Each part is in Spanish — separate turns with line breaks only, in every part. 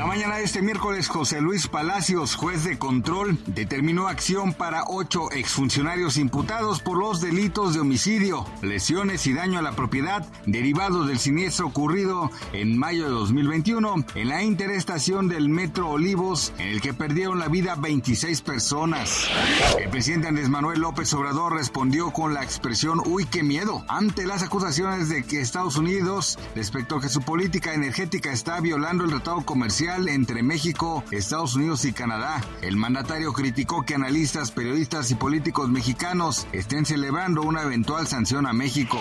La mañana de este miércoles, José Luis Palacios, juez de control, determinó acción para ocho exfuncionarios imputados por los delitos de homicidio, lesiones y daño a la propiedad derivados del siniestro ocurrido en mayo de 2021 en la interestación del Metro Olivos, en el que perdieron la vida 26 personas. El presidente Andrés Manuel López Obrador respondió con la expresión uy, qué miedo, ante las acusaciones de que Estados Unidos, respecto a que su política energética está violando el tratado comercial entre México, Estados Unidos y Canadá. El mandatario criticó que analistas, periodistas y políticos mexicanos estén celebrando una eventual sanción a México.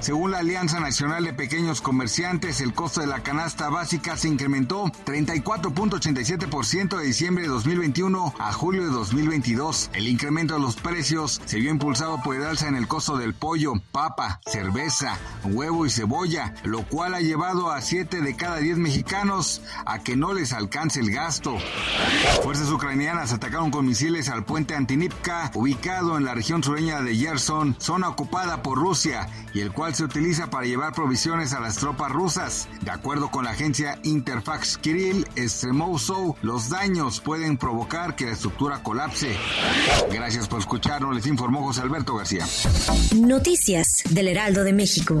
Según la Alianza Nacional de Pequeños Comerciantes, el costo de la canasta básica se incrementó 34.87% de diciembre de 2021 a julio de 2022. El incremento de los precios se vio impulsado por el alza en el costo del pollo, papa, cerveza, huevo y cebolla, lo cual ha llevado a 7 de cada 10 mexicanos a que no les alcance el gasto. Fuerzas ucranianas atacaron con misiles al puente Antinipka, ubicado en la región sureña de Yerson, zona ocupada por Rusia, y el cual se utiliza para llevar provisiones a las tropas rusas. De acuerdo con la agencia Interfax Kirill Stremousov, los daños pueden provocar que la estructura colapse. Gracias por escucharnos, les informó José Alberto García.
Noticias del Heraldo de México.